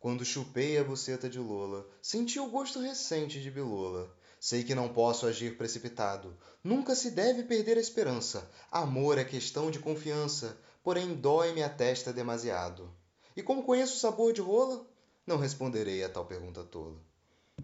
Quando chupei a buceta de Lola, senti o gosto recente de bilola. Sei que não posso agir precipitado. Nunca se deve perder a esperança. Amor é questão de confiança, porém dói-me a testa demasiado. E como conheço o sabor de rola? Não responderei a tal pergunta tola.